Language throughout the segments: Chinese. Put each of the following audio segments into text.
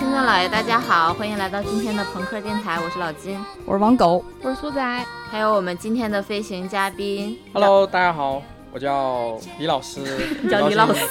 听众老爷，大家好，欢迎来到今天的朋克电台，我是老金，我是王狗，我是苏仔，还有我们今天的飞行嘉宾。Hello，大家好，我叫李老师，叫李老师，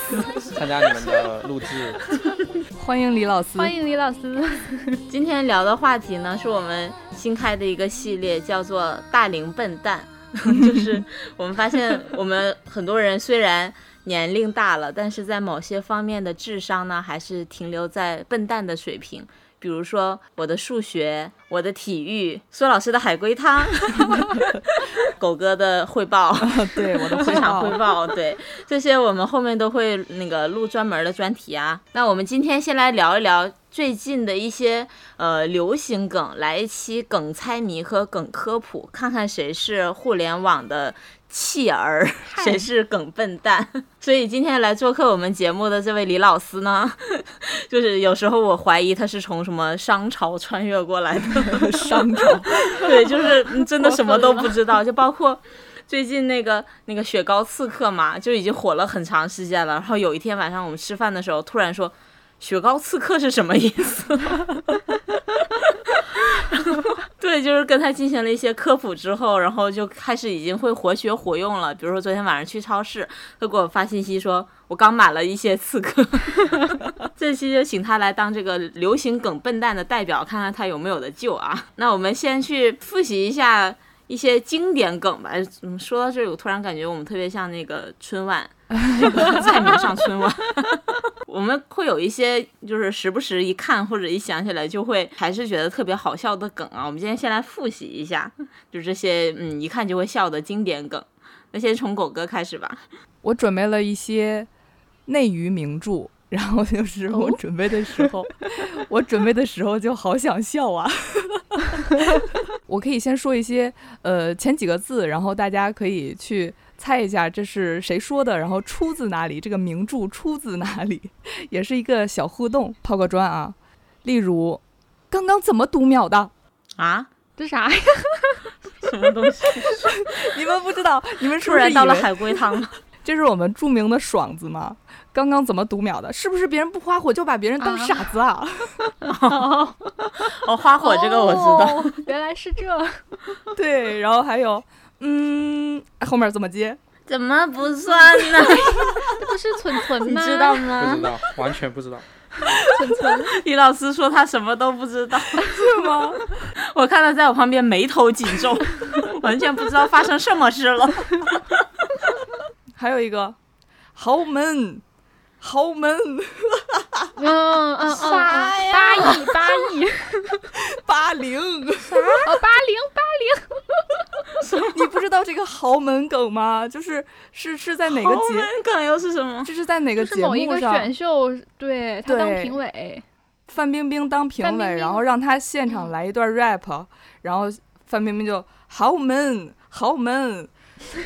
参加你们的录制，欢迎李老师，欢迎李老师。今天聊的话题呢，是我们新开的一个系列，叫做“大龄笨蛋”，就是我们发现我们很多人虽然。年龄大了，但是在某些方面的智商呢，还是停留在笨蛋的水平。比如说我的数学、我的体育、苏老师的海龟汤、狗哥的汇报，对我的职场汇报，对这些我们后面都会那个录专门的专题啊。那我们今天先来聊一聊最近的一些呃流行梗，来一期梗猜谜和梗科普，看看谁是互联网的。弃儿，谁是梗笨蛋？所以今天来做客我们节目的这位李老师呢，就是有时候我怀疑他是从什么商朝穿越过来的。商朝，对，就是真的什么都不知道，就包括最近那个那个雪糕刺客嘛，就已经火了很长时间了。然后有一天晚上我们吃饭的时候，突然说雪糕刺客是什么意思？对，就是跟他进行了一些科普之后，然后就开始已经会活学活用了。比如说昨天晚上去超市，他给我发信息说，我刚买了一些刺客。这期就请他来当这个流行梗笨蛋的代表，看看他有没有的救啊。那我们先去复习一下一些经典梗吧。嗯，说到这，我突然感觉我们特别像那个春晚，这个蔡明上春晚。我们会有一些，就是时不时一看或者一想起来，就会还是觉得特别好笑的梗啊。我们今天先来复习一下，就这些嗯一看就会笑的经典梗。那先从狗哥开始吧。我准备了一些内娱名著，然后就是我准备的时候，哦、我准备的时候就好想笑啊。我可以先说一些呃前几个字，然后大家可以去。猜一下这是谁说的，然后出自哪里？这个名著出自哪里？也是一个小互动，抛个砖啊。例如，刚刚怎么读秒的啊？这啥呀？什么东西？你们不知道？你们突然到了海龟汤？这是我们著名的爽子吗？刚刚怎么读秒的？是不是别人不花火就把别人当傻子啊？哦，哦，花火这个我知道，哦、原来是这。对，然后还有。嗯，后面怎么接？怎么不算呢？这不是蠢蠢吗？你知道吗？不知道，完全不知道。蠢蠢，李老师说他什么都不知道，是吗？我看他在我旁边眉头紧皱，完全不知道发生什么事了。还有一个豪门，豪门，嗯嗯 嗯，啥呀？八亿，八亿，八零，啥？哦，八零，八零。你不知道这个豪门梗吗？就是是是在哪个节？豪门梗又是什么？这是在哪个节目上？某一个选秀，对他当评委，范冰冰当评委，然后让他现场来一段 rap，然后范冰冰就豪门，豪门，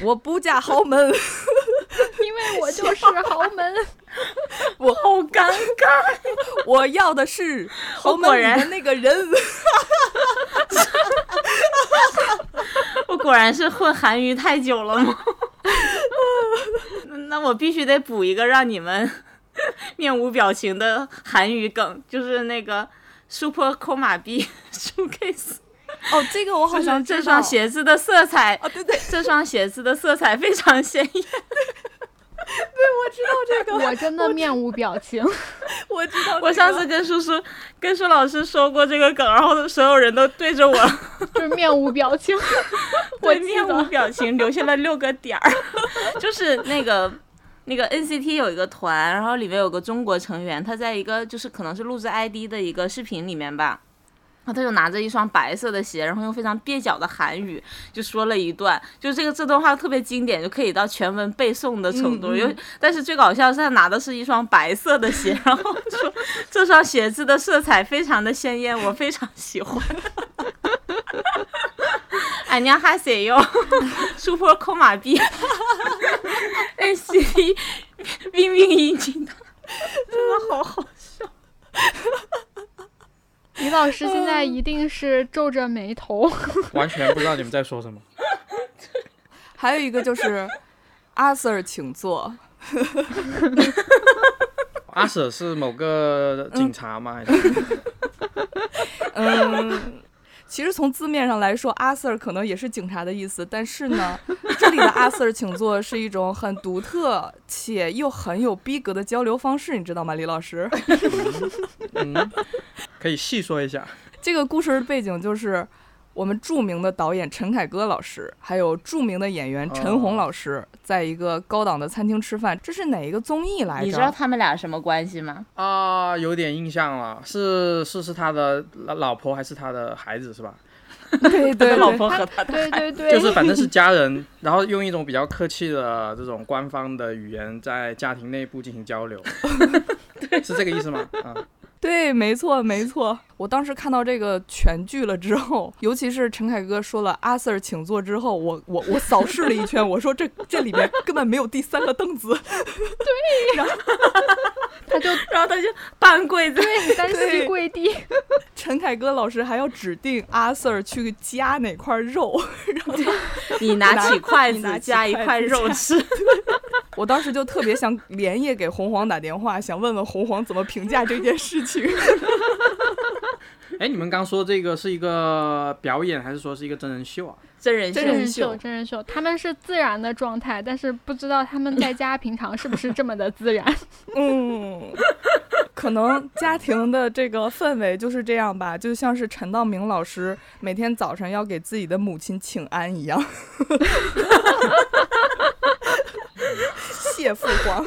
我不嫁豪门，因为我就是豪门。我好尴尬，我要的是豪门里的那个人。我果然是混韩娱太久了吗？那我必须得补一个让你们面无表情的韩语梗，就是那个 Super 抠马币 Showcase。哦，这个我好像这双鞋子的色彩，哦，对对，这双鞋子的色彩非常鲜艳。对，我知道这个，我真的面无表情。我知道、这个，我上次跟叔叔、跟舒老师说过这个梗，然后所有人都对着我，就是面无表情。我面无表情，留下了六个点儿。就是那个那个 NCT 有一个团，然后里面有个中国成员，他在一个就是可能是录制 ID 的一个视频里面吧。然后他就拿着一双白色的鞋，然后用非常蹩脚的韩语就说了一段，就这个这段话特别经典，就可以到全文背诵的程度。因为、嗯嗯、但是最搞笑是他拿的是一双白色的鞋，然后说这双鞋子的色彩非常的鲜艳，我非常喜欢。俺娘哈谁哟，Super 抠马币，NCT 冰冰引进的，真的好好笑。李老师现在一定是皱着眉头，完全不知道你们在说什么。还有一个就是阿 Sir 请坐，阿 Sir 是某个警察吗？还是 嗯，其实从字面上来说，阿 Sir 可能也是警察的意思，但是呢，这里的阿 Sir 请坐是一种很独特且又很有逼格的交流方式，你知道吗，李老师？嗯，可以细说一下。这个故事的背景就是我们著名的导演陈凯歌老师，还有著名的演员陈红老师，在一个高档的餐厅吃饭。这是哪一个综艺来着？你知道他们俩什么关系吗？啊、有点印象了，是是是他的老老婆还是他的孩子是吧？对对老对婆和他的对对对，就是反正是家人，然后用一种比较客气的这种官方的语言在家庭内部进行交流，是这个意思吗？啊，对，没错没错。我当时看到这个全剧了之后，尤其是陈凯歌说了“阿 Sir 请坐”之后，我我我扫视了一圈，我说这这里面根本没有第三个凳子。对，然后 他就然后他就半跪在对单对膝跪地，陈凯歌老师还要指定阿 Sir 去夹哪块肉，然后 你拿起筷子夹一块肉吃，我当时就特别想连夜给红黄打电话，想问问红黄怎么评价这件事情。哎，你们刚说这个是一个表演，还是说是一个真人秀啊？真人秀真人秀真人秀，他们是自然的状态，但是不知道他们在家平常是不是这么的自然。嗯，可能家庭的这个氛围就是这样吧，就像是陈道明老师每天早晨要给自己的母亲请安一样。谢父皇，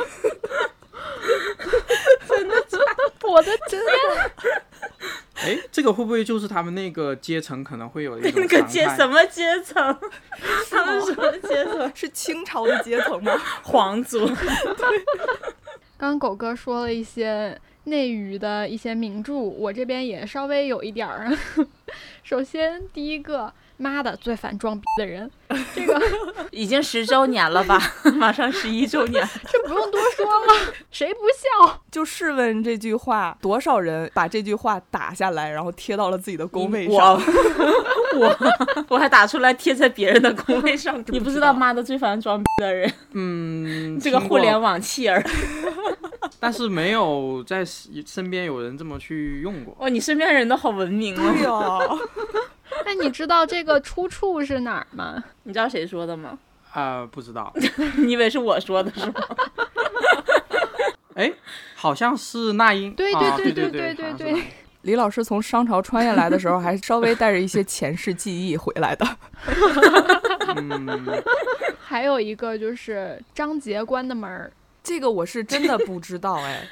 我的天，哎，这个会不会就是他们那个阶层可能会有一种 那个阶什么阶层？他们什么阶层？是清朝的阶层吗？皇族。刚刚狗哥说了一些内娱的一些名著，我这边也稍微有一点儿。首先，第一个，妈的，最烦装逼的人，这个已经十周年了吧？马上十一周年，这不用多说了，谁不笑？就试问这句话，多少人把这句话打下来，然后贴到了自己的工位上？我我还打出来贴在别人的工位上。你不知道妈的最烦装逼的人，嗯，这个互联网弃儿。但是没有在身边有人这么去用过。哇，你身边人都好文明对哦。呀、那你知道这个出处是哪儿吗？你知道谁说的吗？啊、不知道，你以为是我说的是吗？哎，好像是那英。对啊、对对对对对对李老师从商朝穿越来的时候，还稍微带着一些前世记忆回来的。嗯，还有一个就是张杰关的门儿，这个我是真的不知道哎。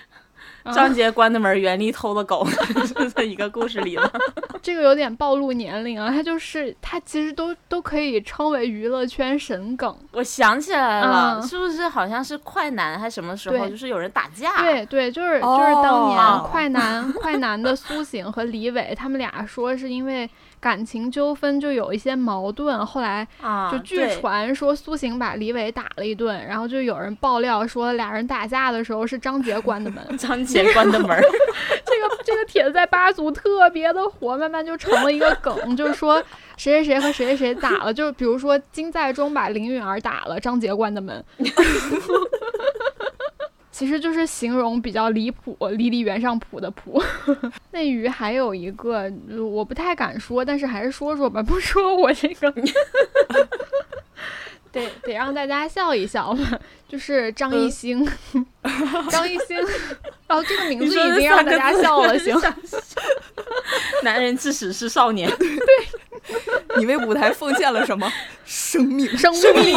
张杰关的门，袁立偷的狗，就在一个故事里了？这个有点暴露年龄啊，他就是他其实都都可以称为娱乐圈神梗。我想起来了，嗯是不是好像是快男还是什么时候，就是有人打架？对对，就是就是当年哦快男快男的苏醒和李伟他们俩说是因为感情纠纷就有一些矛盾，后来啊，就据传说苏醒把李伟打了一顿，然后就有人爆料说俩人打架的时候是张杰关的门。张杰关的门，这个这个帖子在八组特别的火，慢慢就成了一个梗，就是说谁谁谁和谁谁谁打了，就比如说金在中把林允儿打了，张杰关的门。其实就是形容比较离谱，离离原上谱的谱。内娱还有一个呃我不太敢说，但是还是说说吧，不说我这个 得得让大家笑一笑吧。就是张艺兴，张艺兴，然后这个名字已经让大家笑了，我行男人至始是少年，对你为舞台奉献了什么？生命。生命，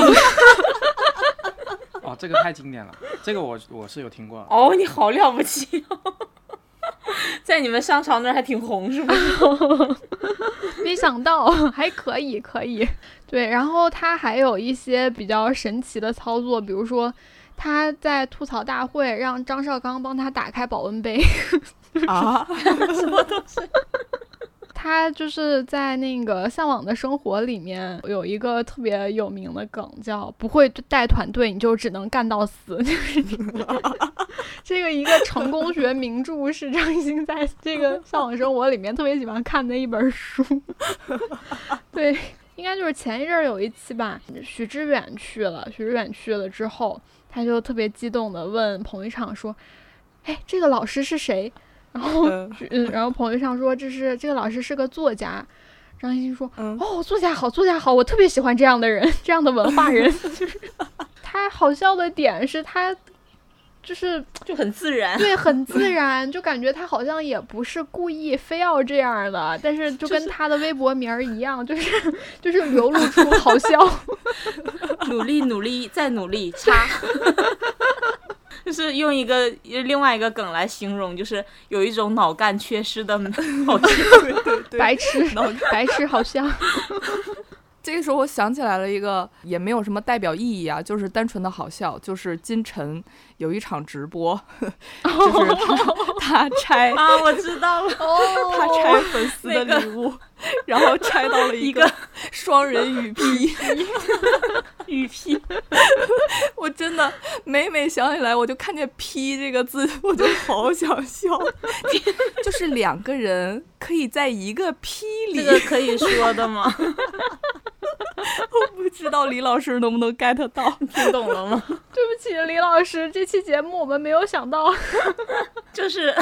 哦，这个太经典了，这个我我是有听过。哦，你好了不起哦，在你们商朝那儿还挺红是不是？没想到还可以，可以。对，然后他还有一些比较神奇的操作，比如说他在吐槽大会让张绍刚帮他打开保温杯，啊，他就是在那个《向往的生活》里面有一个特别有名的梗，叫“不会带团队，你就只能干到死”，就是 这个一个成功学名著，是张艺兴在这个《向往生活》里面特别喜欢看的一本书。对，应该就是前一阵儿有一期吧，许知远去了，许知远去了之后，他就特别激动的问彭昱畅说。哎，这个老师是谁？然后嗯嗯，然后朋友上说这是这个老师是个作家。张艺兴说：“嗯哦，作家好，作家好，我特别喜欢这样的人，这样的文化人。就是他好笑的点是他，就是就很自然。对，很自 然，就感觉他好像也不是故意非要这样的，但是就跟他的微博名儿一样，就是就是流露出好笑。努力努力再努力，叉。就是用一个另外一个梗来形容，就是有一种脑干缺失的 好笑。对对白痴脑，白痴，好像。这个时候我想起来了一个，也没有什么代表意义啊，就是单纯的好笑。就是金晨有一场直播，就是他他拆啊，我知道了，哦他拆粉丝的那个礼物，然后拆到了一一个 双人 雨披。雨披，我真的每每想起来，我就看见“披”这个字，我就好想笑。就是两个人可以在一个“披”里，这个可以说的吗？我不知道李老师能不能 get 到？听懂了吗？对不起，李老师，这期节目我们没有想到。就是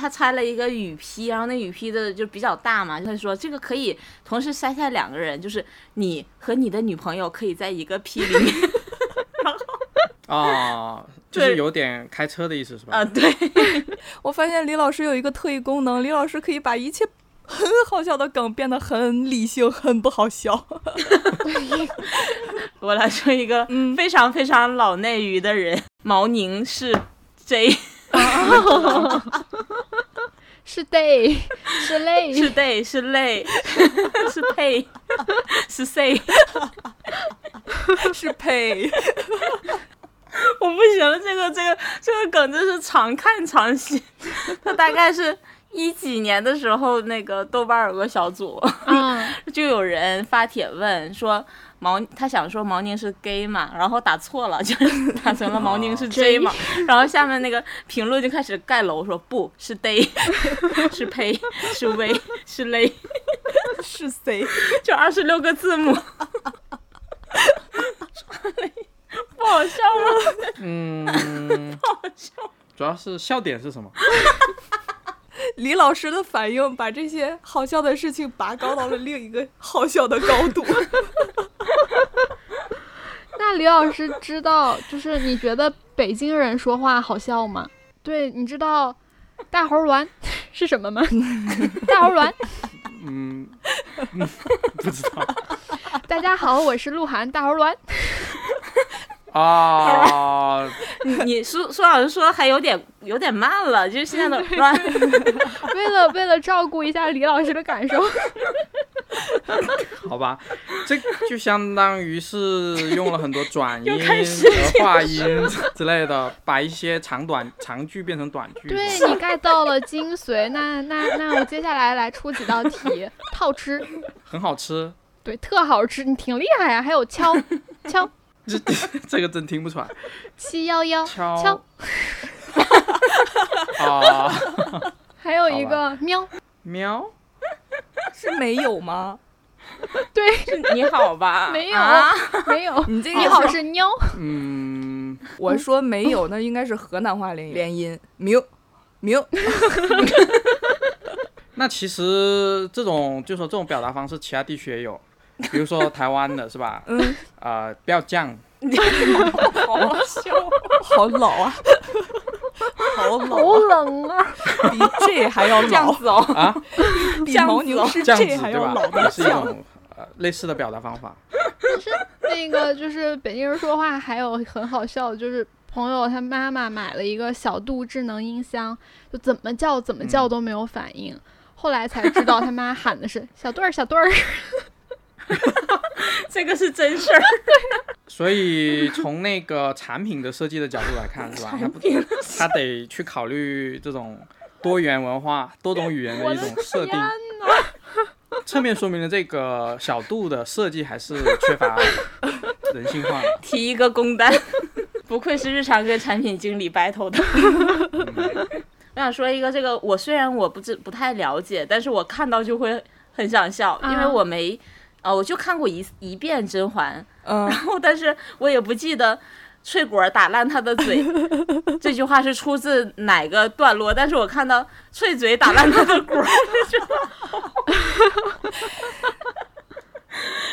他拆了一个雨披，然后那雨披的就比较大嘛，他说这个可以同时塞下两个人，就是你和你的女朋友可以在一个披里面。然后啊，就是有点开车的意思是吧？啊，对，我发现李老师有一个特异功能，李老师可以把一切很好笑的梗变得很理性、很不好笑。我来说一个嗯非常非常老内娱的人，毛宁是 J，是 day，是累，是 day，是累，是配，是 say。是配，我不行了，这个这个这个梗真是常看常新。他大概是一几年的时候，那个豆瓣儿有个小组，嗯，就有人发帖问说毛，他想说毛宁是 gay 嘛，然后打错了，就是打成了毛宁是 J 嘛，然后下面那个评论就开始盖楼说不是 day，是呸，是 v，是 lay，是 C。就二十六个字母。不好笑吗？嗯，不好笑。主要是笑点是什么？李老师的反应把这些好笑的事情拔高到了另一个好笑的高度。那李老师知道，就是你觉得北京人说话好笑吗？对，你知道大猴丸 是什么吗？大猴丸，嗯，嗯不知道大家好，我是鹿晗，大猴丸。啊。你你苏苏老师说还有点有点慢了，就是现在的乱。为了为了照顾一下李老师的感受，好吧，这就相当于是用了很多转 音和化音之类的，把一些长短长句变成短句。对你 get 到了精髓。那那那我接下来来出几道题，套吃，很好吃。对，特好吃，你挺厉害呀、还有敲敲这 这个真听不出来。七幺幺敲。敲，啊，还有一个喵，喵，是没有吗？对，你好吧？没有啊，没有，你这个你好是喵，嗯，我说没有，那应该是河南话连连音，明明。那其实这种就说这种表达方式，其他地区也有，比如说台湾的是吧？嗯，呃，不要酱，好笑。好老啊，好好老啊，冷啊！比这还要老，哦，啊，比毛宁是这样是一酱。种呃类似的表达方法。是那个就是北京人说话还有很好笑的，就是朋友他妈妈买了一个小度智能音箱，就怎么叫怎么叫嗯都没有反应。后来才知道他妈喊的是小对儿小对儿，这个是真事儿。所以从那个产品的设计的角度来看，是吧？他不，他得去考虑这种多元文化、多种语言的一种设定。侧面说明了这个小度的设计还是缺乏人性化的。提一个工单，不愧是日常跟产品经理 battle 的。我想说一个，这个我虽然我不知不太了解，但是我看到就会很想笑，因为啊我没，呃，我就看过一一遍《甄嬛》，嗯然后但是我也不记得翠果打烂他的嘴，这句话是出自哪个段落？但是我看到翠嘴打烂他的果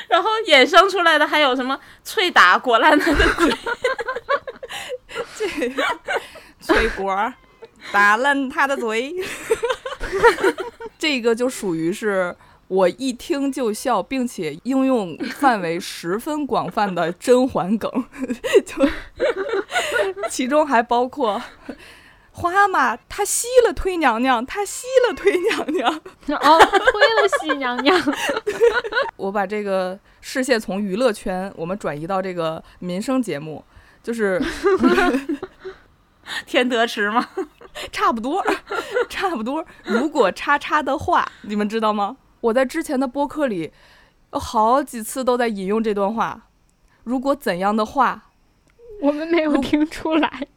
然后衍生出来的还有什么翠打果烂他的嘴，这翠果打烂他的嘴，这个就属于是。我一听就笑，并且应用范围十分广泛的甄嬛梗，就其中还包括花嘛，她吸了推娘娘，她吸了推娘娘，哦，推了吸娘娘。我把这个视线从娱乐圈，我们转移到这个民生节目，就是天德池吗？差不多，差不多。如果叉叉的话，你们知道吗？我在之前的播客里，有好几次都在引用这段话。如果怎样的话，我们没有听出来。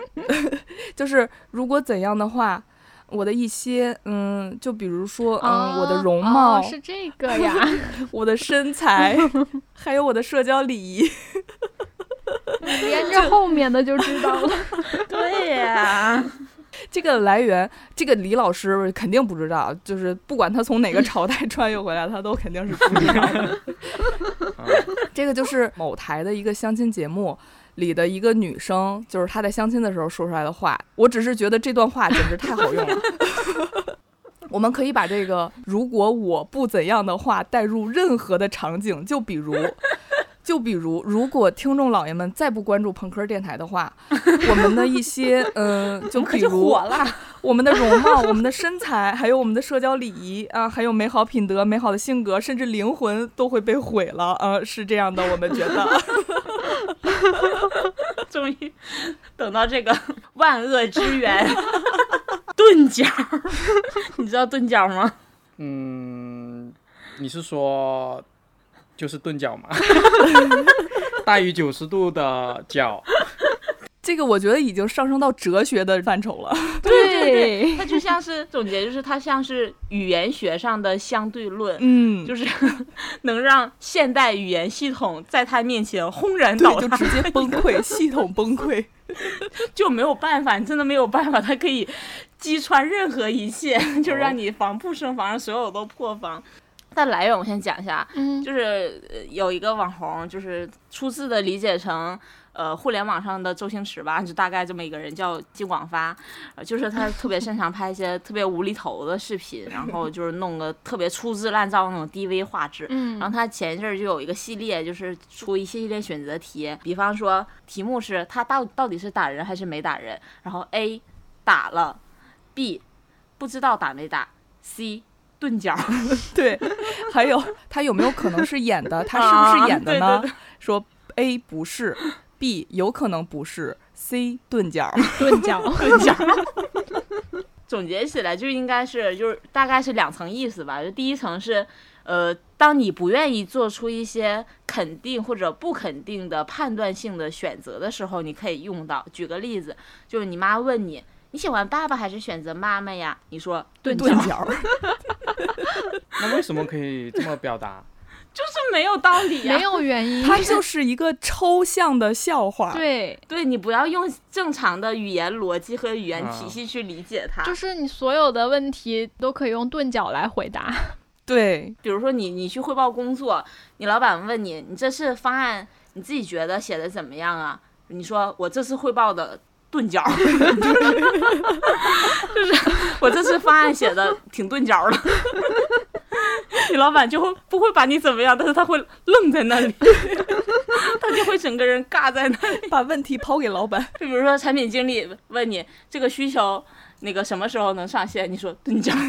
就是如果怎样的话，我的一些嗯，就比如说嗯，我的容貌是这个呀，我的身材，还有我的社交礼仪，连着后面的就知道了。对呀。这个来源，这个李老师肯定不知道。就是不管他从哪个朝代穿越回来，他都肯定是不知道的。这个就是某台的一个相亲节目里的一个女生，就是她在相亲的时候说出来的话。我只是觉得这段话简直太好用了。我们可以把这个“如果我不怎样的话”带入任何的场景，就比如。就比如，如果听众老爷们再不关注朋克电台的话，我们的一些嗯，就 比如 我们的容貌、我们的身材，还有我们的社交礼仪啊，还有美好品德、美好的性格，甚至灵魂都会被毁了啊！是这样的，我们觉得。终于等到这个万恶之源钝角，你知道钝角吗？嗯，你是说？就是钝角嘛，大于九十度的角，这个我觉得已经上升到哲学的范畴了。对对对，它就像是总结，就是它像是语言学上的相对论，嗯，就是 能让现代语言系统在它面前轰然倒塌，就直接崩溃，系统崩溃，就没有办法，你真的没有办法，它可以击穿任何一切，就让你防不胜防，让所有都破防。它来源我先讲一下，就是有一个网红，就是初次的理解成呃互联网上的周星驰吧，就大概这么一个人叫金广发，就是他特别擅长拍一些特别无厘头的视频，然后就是弄个特别粗制滥造那种 DV 画质，然后他前一阵就有一个系列，就是出一系列选择题，比方说题目是他到到底是打人还是没打人，然后 A 打了，B 不知道打没打，C。钝角，对，还有他有没有可能是演的？他是不是演的呢？说 A 不是，B 有可能不是，C 钝角，钝角，钝角。总结起来就应该是，就是大概是两层意思吧。就第一层是，呃，当你不愿意做出一些肯定或者不肯定的判断性的选择的时候，你可以用到。举个例子，就是你妈问你。你喜欢爸爸还是选择妈妈呀？你说钝角。那为什么可以这么表达？就是没有道理，没有原因。它就是一个抽象的笑话。对，对你不要用正常的语言逻辑和语言体系去理解它。就是你所有的问题都可以用钝角来回答。对，比如说你你去汇报工作，你老板问你，你这次方案你自己觉得写的怎么样啊？你说我这次汇报的。钝角，就是我这次方案写的挺钝角的，你老板就会不会把你怎么样，但是他会愣在那里，他就会整个人尬在那里，把问题抛给老板。就比如说产品经理问你这个需求，那个什么时候能上线？你说钝角。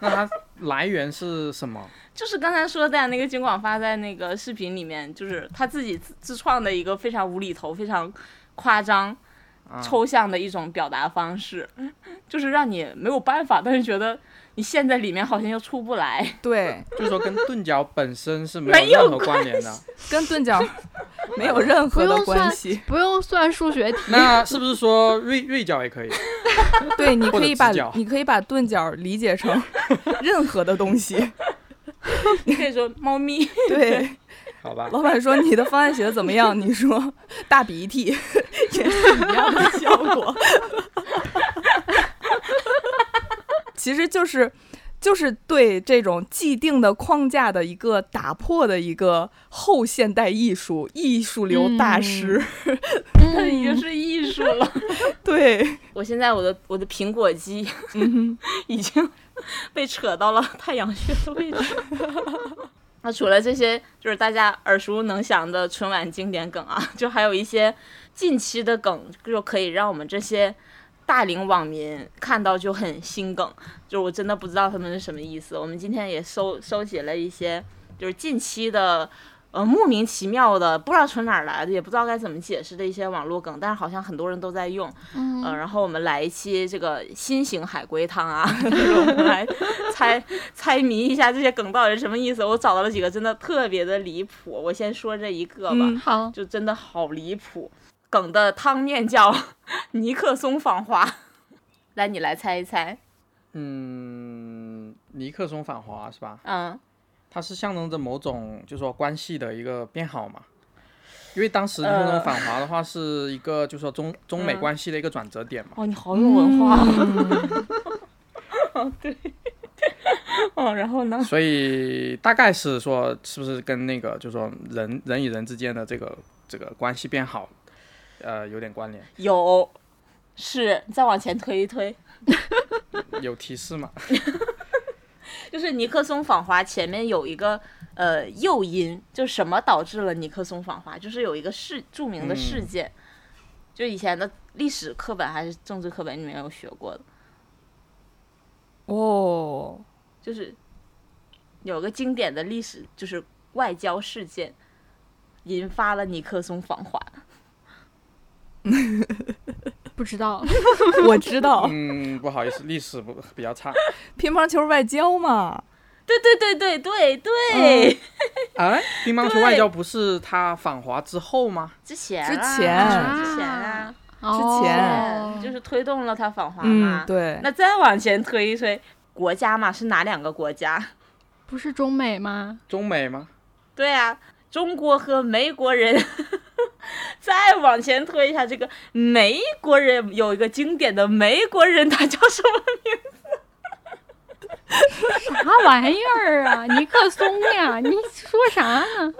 那它来源是什么？就是刚才说的那个金广发在那个视频里面，就是他自己自自创的一个非常无厘头、非常。夸张、抽象的一种表达方式，就是让你没有办法，但是觉得你陷在里面好像又出不来。对，就是说跟钝角本身是没有任何关联的，跟钝角没有任何的关系，不用算数学题。那是不是说锐锐角也可以？对，你可以把你可以把钝角理解成任何的东西，你可以说猫咪。对。好吧，老板说你的方案写的怎么样？你说大鼻涕，也是一样的效果。其实就是就是对这种既定的框架的一个打破的一个后现代艺术艺术流大师。它已经是艺术了。对，我现在我的我的苹果肌嗯已经被扯到了太阳穴的位置。那除了这些，就是大家耳熟能详的春晚经典梗啊，就还有一些近期的梗，就可以让我们这些大龄网民看到就很心梗，就我真的不知道他们是什么意思。我们今天也收收集了一些，就是近期的。呃，莫名其妙的，不知道从哪儿来的，也不知道该怎么解释的一些网络梗，但是好像很多人都在用。嗯呃，然后我们来一期这个新型海龟汤啊，就 是我们来猜 猜谜一下这些梗到底是什么意思。我找到了几个真的特别的离谱，我先说这一个吧，嗯好，就真的好离谱。梗的汤面叫 尼克松访华，来你来猜一猜。嗯，尼克松访华是吧？嗯，它是象征着某种就是说关系的一个变好嘛。因为当时尼克松呃访华的话是一个就是说中中美嗯关系的一个转折点嘛。哦，你好有文化哦，对。哦，然后呢？所以大概是说，是不是跟那个就是说人人与人之间的这个这个关系变好，呃，有点关联？有，是再往前推一推，有提示吗？就是尼克松访华前面有一个呃诱因，就什么导致了尼克松访华？就是有一个事著名的事嗯件，就以前的历史课本还是政治课本里面有学过的，哦，就是有个经典的历史就是外交事件，引发了尼克松访华。不知道，我知道 嗯，不好意思，历史不比较差。乒乓球外交嘛，对对对对对对，哎，乒乓球外交不是他访华之后吗？之前之啊前之前啊，哦就是推动了他访华嗯嘛。，对，那再往前推一推，国家嘛是哪两个国家？不是中美吗？中美吗？对啊，中国和美国人。再往前推一下，这个美国人有一个经典的美国人，他叫什么名字？啥玩意儿啊？尼克松呀？你说啥呢？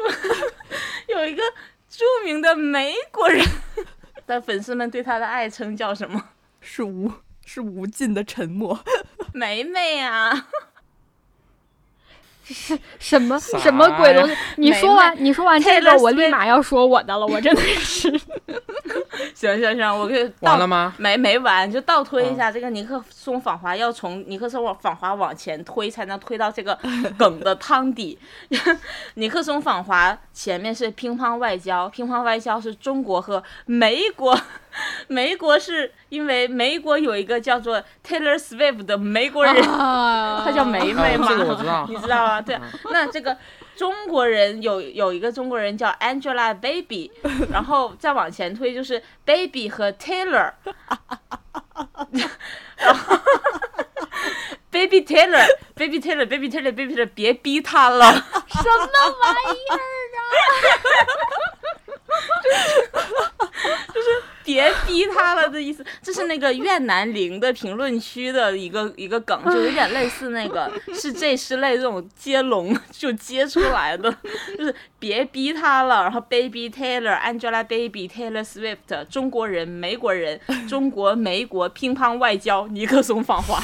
有一个著名的美国人，但粉丝们对他的爱称叫什么？是无是无尽的沉默。梅梅啊！什么什么鬼东西？你说完你说完这个，我立马要说我的了，我真的是。行行行，我可以倒完了吗？没没完，就倒推一下，这个尼克松访华要从尼克松访华往前推，才能推到这个 梗的汤底。尼克松访华前面是乒乓外交，乒乓外交是中国和美国，美国是因为美国有一个叫做 Taylor Swift 的美国人，啊他叫梅梅嘛，哦这个我知道你知道吗？对，那这个中国人有有一个中国人叫 Angelababy，然后再往前推就是 Baby 和 Taylor，然后 Baby Taylor，Baby Taylor，Baby Taylor，Baby Taylor，别逼他了。什么玩意儿 别逼他了的意思，这是那个越南零的评论区的一个一个梗，就有点类似那个是这是类这种接龙就接出来的，就是别逼他了。然后 Baby Taylor、Angelababy、Taylor Swift、中国人、美国人、中国、美国乒乓外交、尼克松访华。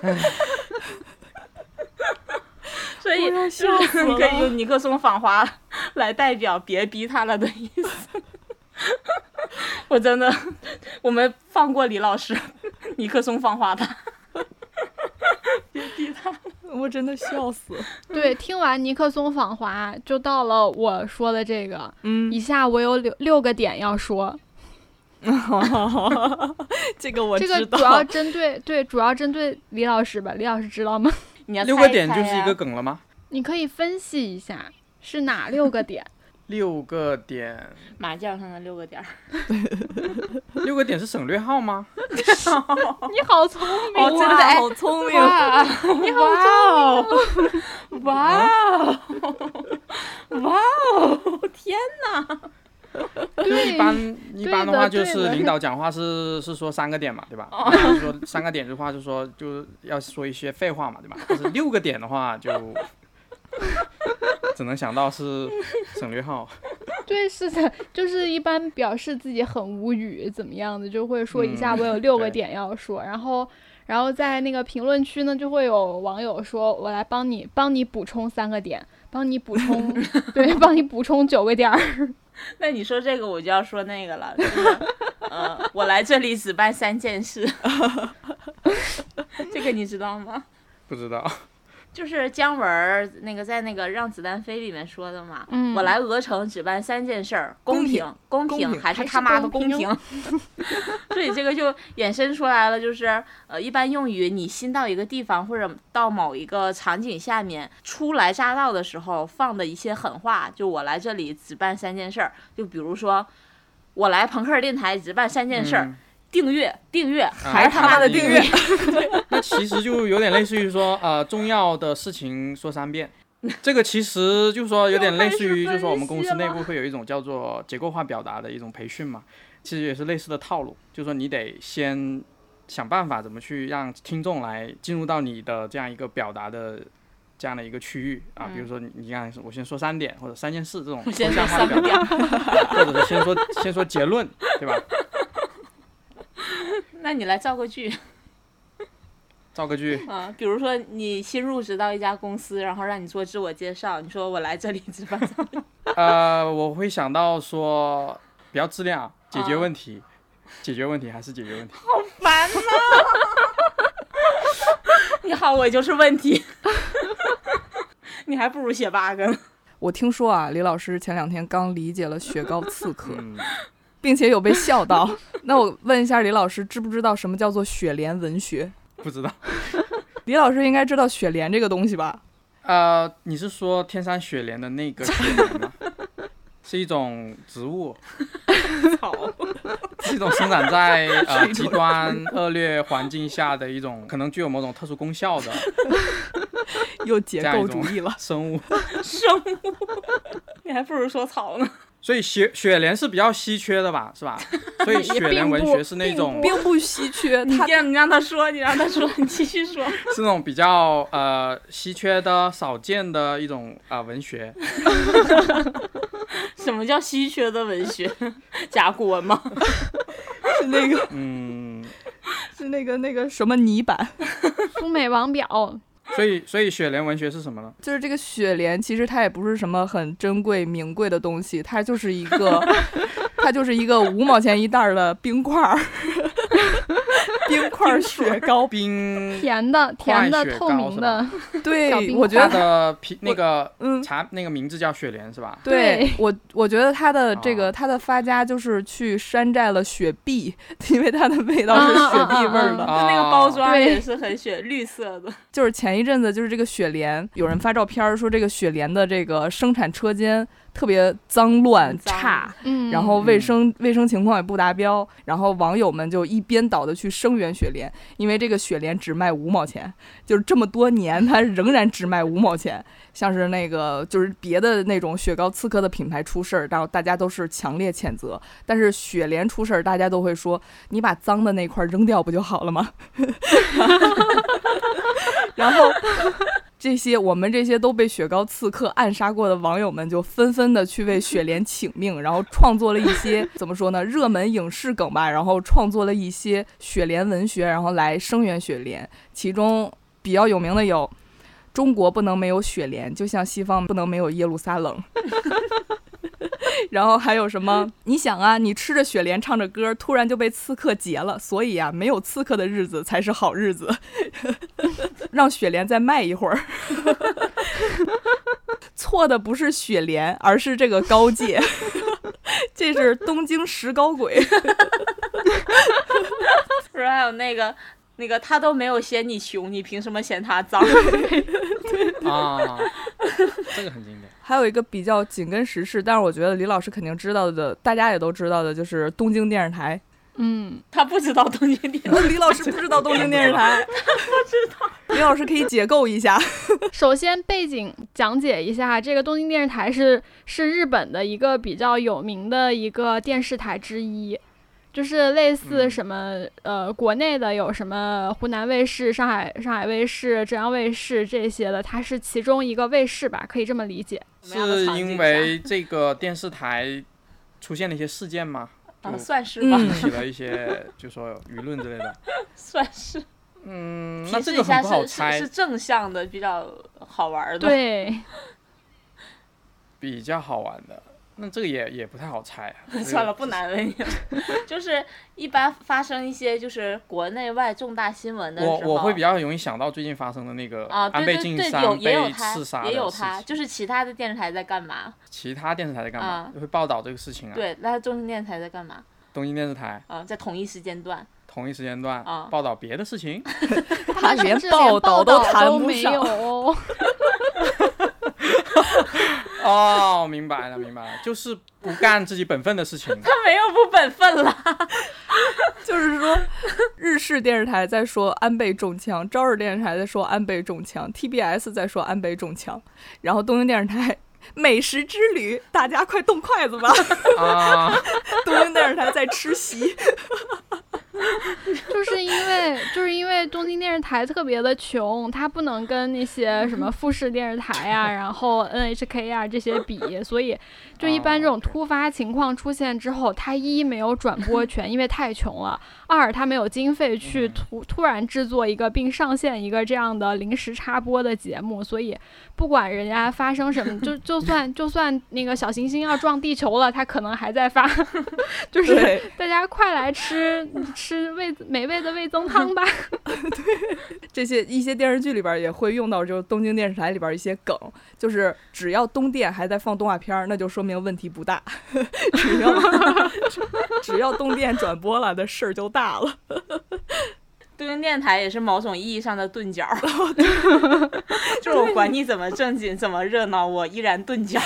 所以我要就笑死是可以了用尼克松访华来代表别逼他了的意思。我真的，我们放过李老师，尼克松访华吧。别逼他。我真的笑死。对，听完尼克松访华，就到了我说的这个。嗯，以下我有六六个点要说，这个我这知道。个主要针对对，主要针对李老师吧。李老师知道吗？你要六个猜猜呀点就是一个梗了吗？你可以分析一下是哪六个点？六个点，麻将上的六个点儿。六个点是省略号吗？你好聪明，哦真的哎好聪明。哇，你好聪明！哇哦！哇哦，天哪！对一般一般的话就是领导讲话是是说三个点嘛，对吧？就是说三个点的话，就说就要说一些废话嘛，对吧？但是六个点的话就 只能想到是省略号。对，是的，就是一般表示自己很无语怎么样的，就会说一下嗯我有六个点要说，然后然后在那个评论区呢，就会有网友说，我来帮你帮你补充三个点，帮你补充，对，帮你补充九个点儿。那你说这个，我就要说那个了。就是呃，我来这里只办三件事，这个你知道吗？不知道，就是姜文儿那个在那个《让子弹飞》里面说的嘛。嗯我来鹅城只办三件事儿：公公平平、公公平还是他妈的公平公平。所以这个就衍生出来了，就是呃，一般用于你新到一个地方或者到某一个场景下面初来乍到的时候放的一些狠话。就我来这里只办三件事儿，就比如说我来朋克电台只办三件事儿：嗯订阅、订阅，还还是他妈的订阅。那其实就有点类似于说，呃，重要的事情说三遍。这个其实就是说有点类似于，就是说我们公司内部会有一种叫做结构化表达的一种培训嘛，其实也是类似的套路，就是说你得先想办法怎么去让听众来进入到你的这样一个表达的这样的一个区域啊，比如说你你刚才说我先说三点或者三件事这种抽我先说象化的表达，点，或者是先说 先说结论，对吧？那你来造个句。造个句，啊，比如说你新入职到一家公司，然后让你做自我介绍，你说我来这里只办三件呃，我会想到说比较质量，解决啊问题，解决问题还是解决问题。好烦呐！你好，我就是问题。你还不如写八个呢。我听说啊，李老师前两天刚理解了雪糕刺客，嗯，并且有被笑到。那我问一下李老师，知不知道什么叫做雪莲文学？不知道。李老师应该知道雪莲这个东西吧？呃，你是说天山雪莲的那个 雪莲吗？是一种植物，草！是一种生长在呃极端恶劣环境下的一种可能具有某种特殊功效的又结构主义了。生物。生物，你还不如说草呢。所以雪雪莲是比较稀缺的吧，是吧？所以雪莲文学是那并种并不稀缺，它你让你让他说，你让他说，你继续说。是那种比较呃稀缺的、少见的一种啊、呃文学。什么叫稀缺的文学？甲骨文吗？是那个嗯，是那个那个什么泥板，苏美王表，所以所以雪莲文学是什么呢？就是这个雪莲，其实它也不是什么很珍贵名贵的东西，它就是一个，它就是一个五毛钱一袋儿的冰块儿，冰块雪糕。冰甜的甜的透明的，对我觉得的皮那个嗯，茶那个名字叫雪莲是吧？对对。我，我觉得它的这个哦。它的发家就是去山寨了雪碧，因为它的味道是雪碧味儿的。它那个包装也是很雪绿色的。就是前一阵子，就是这个雪莲，有人发照片说这个雪莲的这个生产车间特别脏乱差，嗯，然后卫嗯生、卫生情况也不达标，然后网友们就一边倒的去声援雪莲，因为这个雪莲只卖五毛钱，就是这么多年它仍然只卖五毛钱。像是那个就是别的那种雪糕刺客的品牌出事儿，然后大家都是强烈谴责，但是雪莲出事儿，大家都会说你把脏的那块儿扔掉不就好了吗？然后。这些我们这些都被雪糕刺客暗杀过的网友们，就纷纷的去为雪莲请命，然后创作了一些怎么说呢，热门影视梗吧，然后创作了一些雪莲文学，然后来声援雪莲。其中比较有名的有“中国不能没有雪莲，就像西方不能没有耶路撒冷”。然后还有什么？你想啊，你吃着雪莲，唱着歌，突然就被刺客劫了，所以啊，没有刺客的日子才是好日子。让雪莲再卖一会儿。错的不是雪莲，而是这个高界，这是东京石膏鬼。不是还有那个那个他都没有嫌你穷，你凭什么嫌他脏？啊，这个很经典。还有一个比较紧跟时事，但是我觉得李老师肯定知道的，大家也都知道的，就是东京电视台。嗯，他不知道东京电视台。李老师不知道东京电视台，不知道。李老师可以解构一下。首先背景讲解一下，这个东京电视台是是日本的一个比较有名的一个电视台之一，就是类似什么、呃国内的有什么湖南卫视、上海上海卫视、浙江卫视这些的，它是其中一个卫视吧，可以这么理解。是因为这个电视台出现了一些事件吗？啊，算是吧，嗯引起了一些，就说舆论之类的。算是。嗯，那这个很下是是不好猜是，正向的，比较好玩的。，对，比较好玩的。那这个也也不太好猜啊。算了，不难为你了。就是一般发生一些就是国内外重大新闻的时候，我我会比较容易想到最近发生的那个啊，安倍晋对对对，有三也有被他刺杀也有他。就是其他的电视台在干嘛？其他电视台在干嘛啊？会报道这个事情啊？对，那中京电视台在干嘛？东京电视台啊，在同一时间段，同一时间段啊报道别的事情。他连报道都谈不都没有上。哦。哦，明白了，明白了，就是不干自己本分的事情。他没有不本分了。就是说，日式电视台在说安倍中枪，朝日电视台在说安倍中枪，TBS 在说安倍中枪，然后东京电视台美食之旅，大家快动筷子吧！啊，东京电视台在吃席，就是因为就是因为东京电视台特别的穷，它不能跟那些什么富士电视台呀、然后 NHK 啊这些比，所以就一般这种突发情况出现之后，它一没有转播 权，因为太穷了；二它没有经费去突突然制作一个并上线一个这样的临时插播的节目，所以不管人家发生什么，就就算就算那个小行星要撞地球了，它可能还在发，就是，大家快来吃吃是味美味的味增汤吧！对这些一些电视剧里边也会用到，就是东京电视台里边一些梗，就是只要东电还在放动画片，那就说明问题不大；只要 只要东电转播了，的事儿就大了。东京电台也是某种意义上的钝角，就是我管你怎么正经怎么热闹，我依然钝角。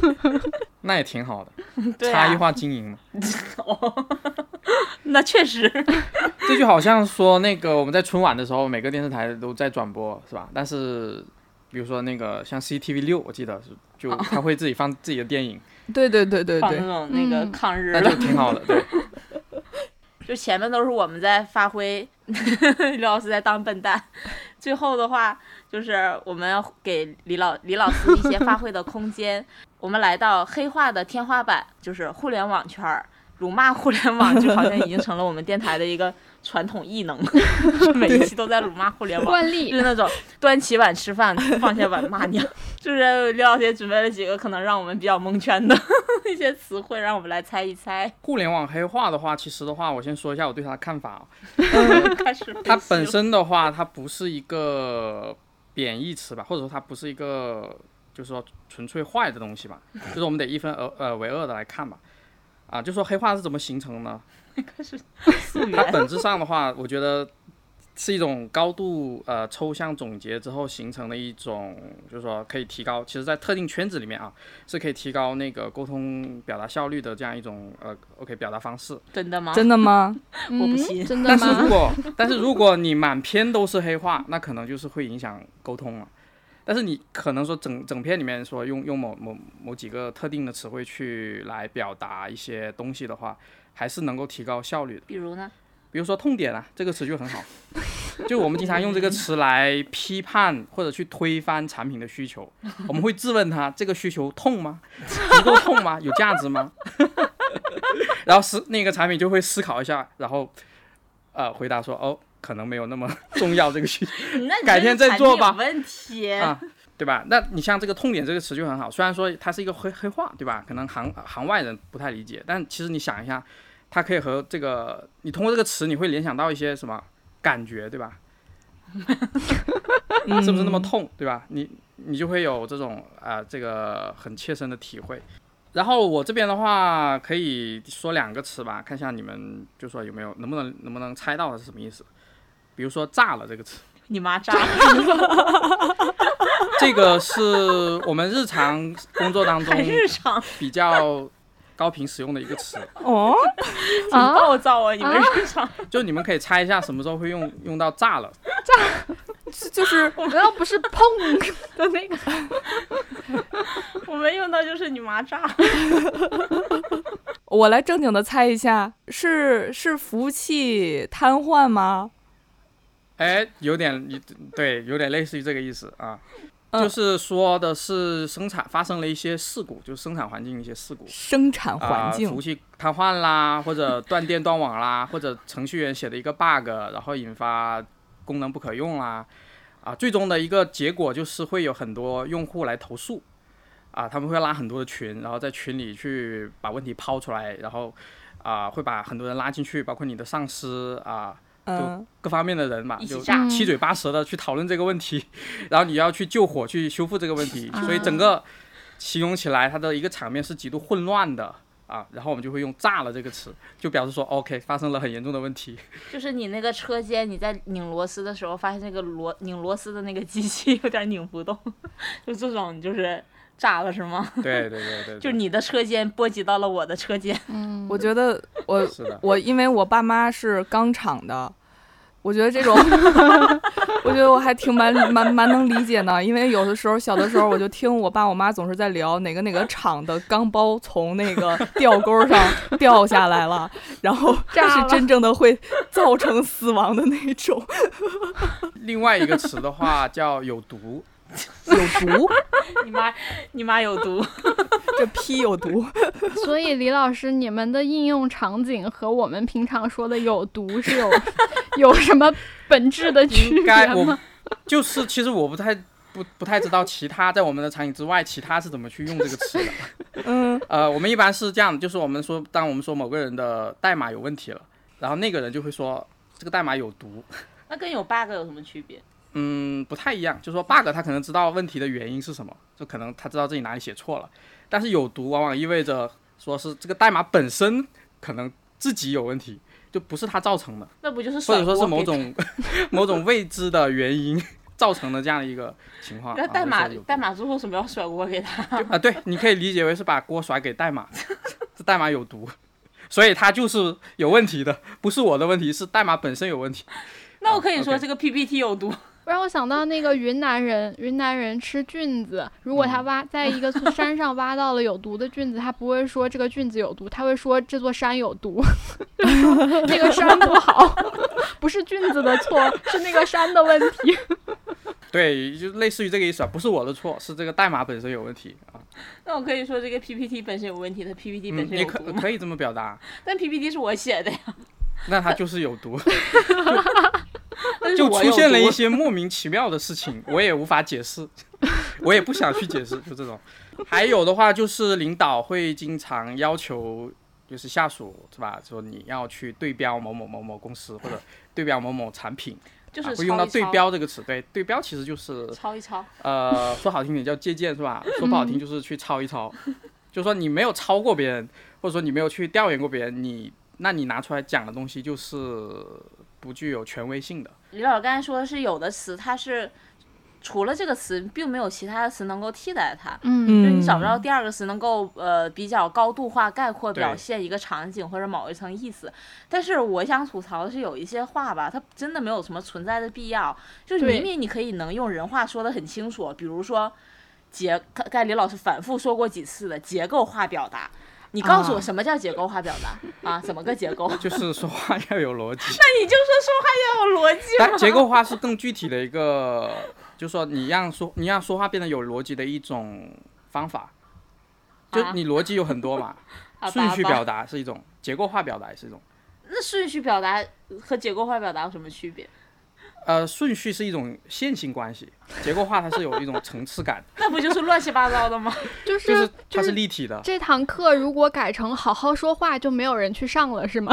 那也挺好的，对差异啊，化经营嘛。那确实，这就好像说那个我们在春晚的时候，每个电视台都在转播，是吧？但是比如说那个像 CCTV 六，我记得是就他会自己放自己的电影，对对对对放那对，种那个嗯抗日了那就，挺好的。对，就前面都是我们在发挥，刘老师在当笨蛋，最后的话就是我们要给李老李老师一些发挥的空间。我们来到黑化的天花板，就是互联网圈儿，辱骂互联网就好像已经成了我们电台的一个传统异能，每一期都在辱骂互联网。惯就是那种端起碗吃饭，放下碗骂娘。就是李老师也准备了几个可能让我们比较蒙圈的一些词汇，让我们来猜一猜。互联网黑化的话，其实的话，我先说一下我对它的看法啊。开始它本身的话，它不是一个贬义词吧，或者说它不是一个就是说纯粹坏的东西吧，就是我们得一分而呃为二的来看吧。啊，就说黑化是怎么形成呢？溯它。本质上的话，我觉得是一种高度呃抽象总结之后形成的一种，就是说可以提高，其实在特定圈子里面啊，是可以提高那个沟通表达效率的这样一种呃 OK 表达方式。真的吗？真的吗？嗯我不信真的但是如？果但是如果你满篇都是黑话，那可能就是会影响沟通了。但是你可能说整整篇里面说用用某某某几个特定的词汇去来表达一些东西的话，还是能够提高效率的。比如呢？比如说痛点啊，这个词就很好，就我们经常用这个词来批判或者去推翻产品的需求，我们会质问他这个需求痛吗？足够痛吗？有价值吗？然后思那个产品就会思考一下，然后呃回答说哦，可能没有那么重要这个需求 改天再做吧问题。啊，对吧？那你像这个痛点这个词就很好，虽然说它是一个黑黑话，对吧？可能行行外人不太理解，但其实你想一下，它可以和这个你通过这个词，你会联想到一些什么感觉，对吧？是不是那么痛，对吧？你你就会有这种啊、呃这个很切身的体会。然后我这边的话，可以说两个词吧，看一下你们就说有没有能不能能不能猜到它是什么意思。比如说“炸了”这个词，你妈炸了，这个是我们日常工作当中日常。比较高频使用的一个词，哦，挺暴躁啊！你们日常 就你们可以猜一下什么时候会用用到炸了。炸 就是难道不是砰的那个？我们用到就是你妈炸。我来正经的猜一下，是是服务器瘫痪吗？哎，有点，对，有点类似于这个意思啊，嗯就是说的是生产发生了一些事故，就是生产环境一些事故。生产环啊，境服务器瘫痪啦，或者断电断网啦，或者程序员写的一个 bug，然后引发功能不可用啦，啊，最终的一个结果就是会有很多用户来投诉，啊，他们会拉很多的群，然后在群里去把问题抛出来，然后啊，会把很多人拉进去，包括你的上司啊，嗯，各方面的人嘛，就七嘴八舌的去讨论这个问题，然后你要去救火去修复这个问题，所以整个形容起来它的一个场面是极度混乱的啊。然后我们就会用“炸了”这个词，就表示说 OK 发生了很严重的问题。就是你那个车间，你在拧螺丝的时候，发现那个螺拧螺丝的那个机器有点拧不动，就这种就是炸了是吗？对对对对，就是你的车间波及到了我的车间，嗯，我觉得我，我因为我爸妈是钢厂的，我觉得这种 我觉得我还挺蛮蛮蛮能理解呢。因为有的时候小的时候，我就听我爸我妈总是在聊哪个哪个厂的钢包从那个吊钩上掉下来了，然后这是真正的会造成死亡的那种。另外一个词的话叫有毒，有毒，你妈你妈有毒，这批有毒。所以李老师，你们的应用场景和我们平常说的有毒是有有什么本质的区别应该我吗？就是其实我不太不不太知道其他在我们的场景之外，其他是怎么去用这个词的。嗯，呃，我们一般是这样，就是我们说，当我们说某个人的代码有问题了，然后那个人就会说这个代码有毒，那跟有 bug 有什么区别？嗯，不太一样。就说 bug 他可能知道问题的原因是什么，就可能他知道自己哪里写错了，但是有毒往往意味着说是这个代码本身可能自己有问题，就不是他造成的，那不就是或者说是某种 某种未知的原因造成的这样的一个情况。啊那代码代码做错什么要甩锅给他？啊，对，你可以理解为是把锅甩给代码，这代码有毒，所以它就是有问题的，不是我的问题，是代码本身有问题。那我可以说这个 PPT 有毒。让我想到那个云南人，云南人吃菌子，如果他挖在一个 山上挖到了有毒的菌子，他不会说这个菌子有毒，他会说这座山有毒，那个山不好，不是菌子的错，是那个山的问题。对，就类似于这个意思啊，不是我的错，是这个代码本身有问题啊。那我可以说这个 PPT 本身有问题，它 PPT 本嗯，身你可有毒吗？可以这么表达，但 PPT 是我写的呀，那它就是有毒，就出现了一些莫名其妙的事情，我也无法解释，我也不想去解释，就这种。还有的话就是领导会经常要求，就是下属是吧？说你要去对标某某某某公司或者对标某某产品，就是啊、会用到对标这个词。对，对标其实就是抄一抄，呃，说好听点叫借鉴是吧？说不好听就是去抄一抄，就说你没有抄过别人，或者说你没有去调研过别人，你那你拿出来讲的东西就是不具有权威性的。李老师刚才说的是有的词它是除了这个词，并没有其他的词能够替代它。嗯就你嗯找不到第二个词能够呃比较高度化概括表现一个场景或者某一层意思，但是我想吐槽的是有一些话吧，它真的没有什么存在的必要，就是明明你可以能用人话说的很清楚，比如说结，刚才李老师反复说过几次的结构化表达。你告诉我啊什么叫结构化表达啊？怎么个结构？就是说话要有逻辑，那你就说说话要有逻辑 但结构化是更具体的一个，就是说你让说你让说话变得有逻辑的一种方法。就啊你逻辑有很多嘛，啊顺序表达是一种，结构化表达也是一种。那顺序表达和结构化表达有什么区别？呃，顺序是一种线性关系，结构化它是有一种层次感，那不就是乱七八糟的吗？就是就是它是立体的。这堂课如果改成好好说话，就没有人去上了，是吗？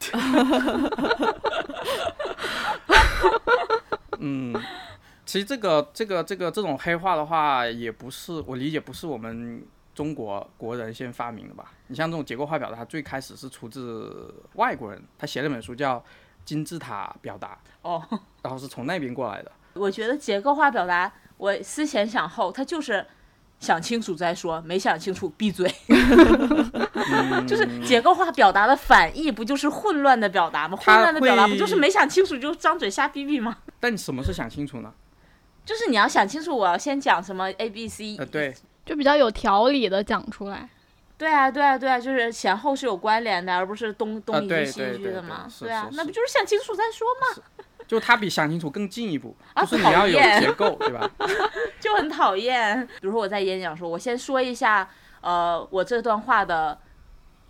嗯，其实这个这个这个这种黑话的话，也不是我理解不是我们中国国人先发明的吧？你像这种结构化表达，它最开始是出自外国人，他写了本书叫《金字塔表达》，哦，然后是从那边过来的。我觉得结构化表达，我思前想后，他就是想清楚再说，没想清楚闭嘴。嗯 就是结构化表达的反义，不就是混乱的表达吗？混乱的表达不就是没想清楚就张嘴瞎逼逼吗？但你什么是想清楚呢？就是你要想清楚，我要先讲什么 A B C。呃，对，就比较有条理的讲出来。对啊，对啊，对啊，就是前后是有关联的，而不是东东啊一句西对对对一句的嘛。对啊那不就是想清楚再说吗？就它比想清楚更进一步，啊就是你要有结构，对吧？就很讨厌。比如说我在演讲说，我先说一下，呃，我这段话的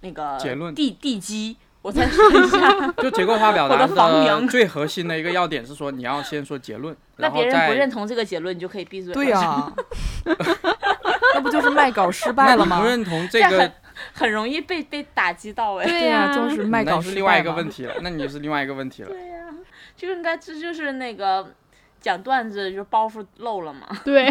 那个结论地地基，我再说一下。就结构化表达我的最核心的一个要点是说，你要先说结论，那然后再别人不认同这个结论，你就可以闭嘴了。对呀、那不就是卖稿失败了吗不？认同这个很，容易被被打击到哎。对呀、呀、就是卖那稿是另外一个问题了，那你就是另外一个问题了。对呀、就应该这就是那个讲段子就包袱漏了嘛。对，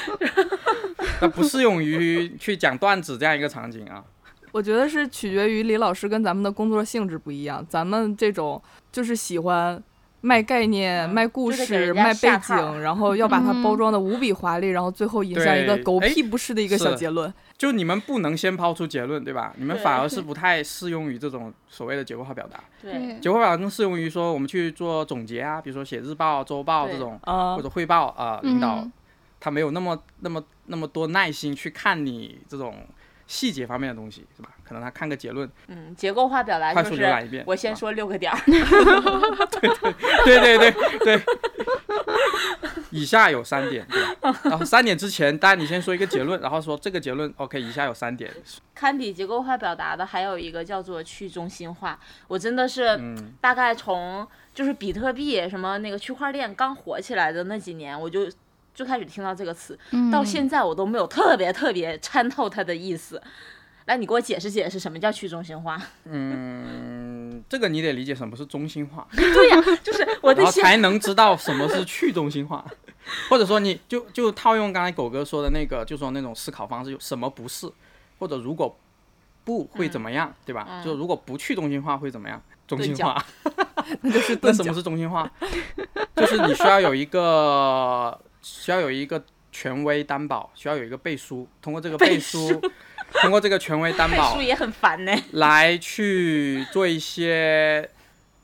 那不适用于去讲段子这样一个场景啊。我觉得是取决于李老师跟咱们的工作性质不一样，咱们这种就是喜欢卖概念、嗯卖故事、卖背景，然后要把它包装的无比华丽，然后最后引向一个狗屁不是的一个小结论。就你们不能先抛出结论，对吧？你们反而是不太适用于这种所谓的结构化表达。对，结构化表达更适用于说我们去做总结啊，比如说写日报、周报这种，啊或者汇报啊、领导嗯他没有那么那么那么多耐心去看你这种细节方面的东西，是吧？可能他看个结论，嗯，结构化表达快就是速浏览一遍。我先啊说六个点儿，对 对对对对，以下有三点，对吧？然后三点之前，当然你先说一个结论，然后说这个结论 OK，以下有三点，堪比结构化表达的还有一个叫做去中心化。我真的是嗯，大概从就是比特币什么那个区块链刚火起来的那几年，我就就开始听到这个词，嗯到现在我都没有特别特别参透它的意思。来，你给我解释解释什么叫去中心化？嗯，这个你得理解什么是中心化，对呀、就是我的先然后才能知道什么是去中心化，或者说你就就套用刚才狗哥说的那个，就说那种思考方式，有什么不是，或者如果不会怎么样，对吧？嗯就如果不去中心化会怎么样？中心化，那就是那什么。是中心化？就是你需要有一个需要有一个权威担保，需要有一个背书，通过这个背书，通过这个权威担保 书也很烦呢。来去做一些，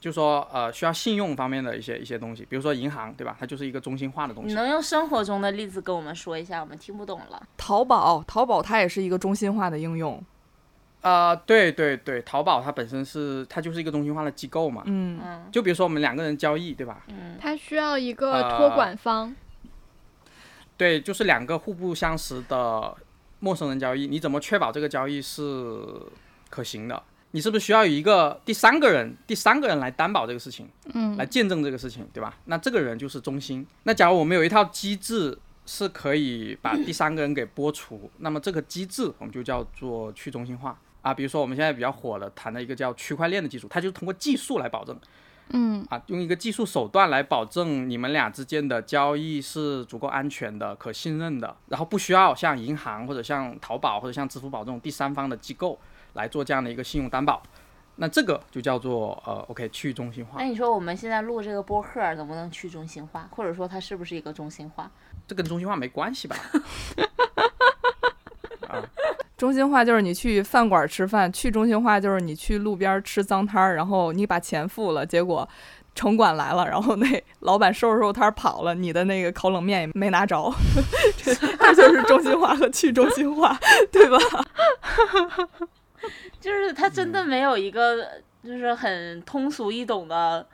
就说呃需要信用方面的一些一些东西，比如说银行，对吧？它就是一个中心化的东西。你能用生活中的例子跟我们说一下？我们听不懂了。淘宝，淘宝它也是一个中心化的应用。呃，对对对，淘宝它本身是它就是一个中心化的机构嘛。嗯，嗯就比如说我们两个人交易，对吧？嗯，它需要一个托管方。对，就是两个互不相识的陌生人交易，你怎么确保这个交易是可行的？你是不是需要有一个第三个人，第三个人来担保这个事情，嗯来见证这个事情，对吧？那这个人就是中心。那假如我们有一套机制是可以把第三个人给剥除，那么这个机制我们就叫做去中心化啊。比如说我们现在比较火的谈的一个叫区块链的技术，它就是通过技术来保证。嗯啊，用一个技术手段来保证你们俩之间的交易是足够安全的、可信任的，然后不需要像银行或者像淘宝或者像支付宝这种第三方的机构来做这样的一个信用担保。那这个就叫做呃，OK 去中心化那，你说我们现在录这个播客能不能去中心化，或者说它是不是一个中心化？这跟中心化没关系吧？啊，中心化就是你去饭馆吃饭，去中心化就是你去路边吃脏摊儿，然后你把钱付了，结果城管来了，然后那老板收拾收拾摊儿跑了，你的那个烤冷面也没拿着，这 这就是中心化和 去中心化，对吧？就是他真的没有一个就是很通俗易懂的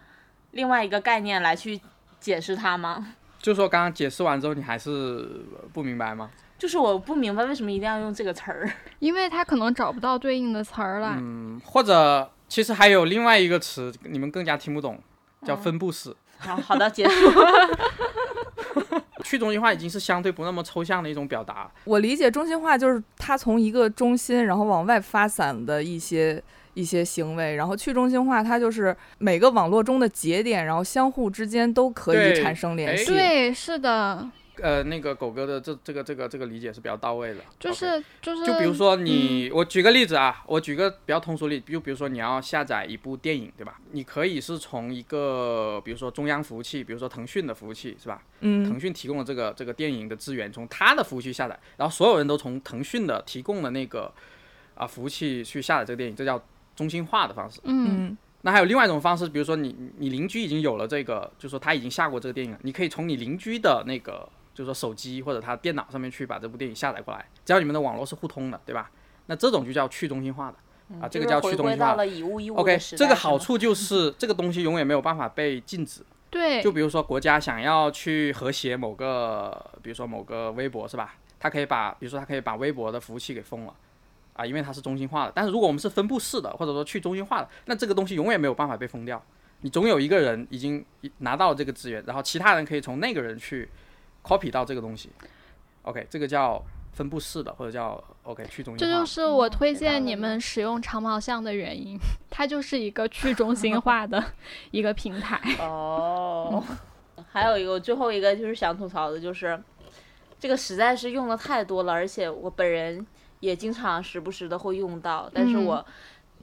另外一个概念来去解释它吗？就说刚刚解释完之后，你还是不明白吗？就是我不明白为什么一定要用这个词儿。因为它可能找不到对应的词儿了。嗯，或者其实还有另外一个词，你们更加听不懂，叫分布式。好好的，结束。去中心化已经是相对不那么抽象的一种表达，我理解中心化就是它从一个中心，然后往外发散的一些一些行为，然后去中心化它就是每个网络中的节点，然后相互之间都可以产生联哎系。对，是的，呃，那个狗哥的这这个这个这个理解是比较到位的。就是就是，就比如说你，我举个例子啊，我举个比较通俗例，就比如说你要下载一部电影，对吧？你可以是从一个比如说中央服务器，比如说腾讯的服务器，是吧？嗯腾讯提供的这个这个电影的资源，从它的服务器下载，然后所有人都从腾讯的提供的那个啊服务器去下载这个电影，这叫中心化的方式。嗯嗯那还有另外一种方式，比如说你你邻居已经有了这个，就是说他已经下过这个电影了，你可以从你邻居的那个，就是说手机或者他电脑上面去把这部电影下载过来，只要你们的网络是互通的，对吧？那这种就叫去中心化的啊，这个叫去中心化回到。了以物易物 OK，这个好处就是这个东西永远没有办法被禁止。对，就比如说国家想要去和谐某个，比如说某个微博是吧？他可以把，比如说他可以把微博的服务器给封了，啊，因为它是中心化的。但是如果我们是分布式的，或者说去中心化的，那这个东西永远没有办法被封掉。你总有一个人已经拿到了这个资源，然后其他人可以从那个人去 copy 到这个东西。OK，这个叫分布式的，或者叫 OK 去中心化。这就是我推荐你们使用长毛象的原因，它就是一个去中心化的 一个平台。哦，还有一个最后一个就是想吐槽的，就是这个实在是用的太多了，而且我本人也经常时不时的会用到，但是嗯我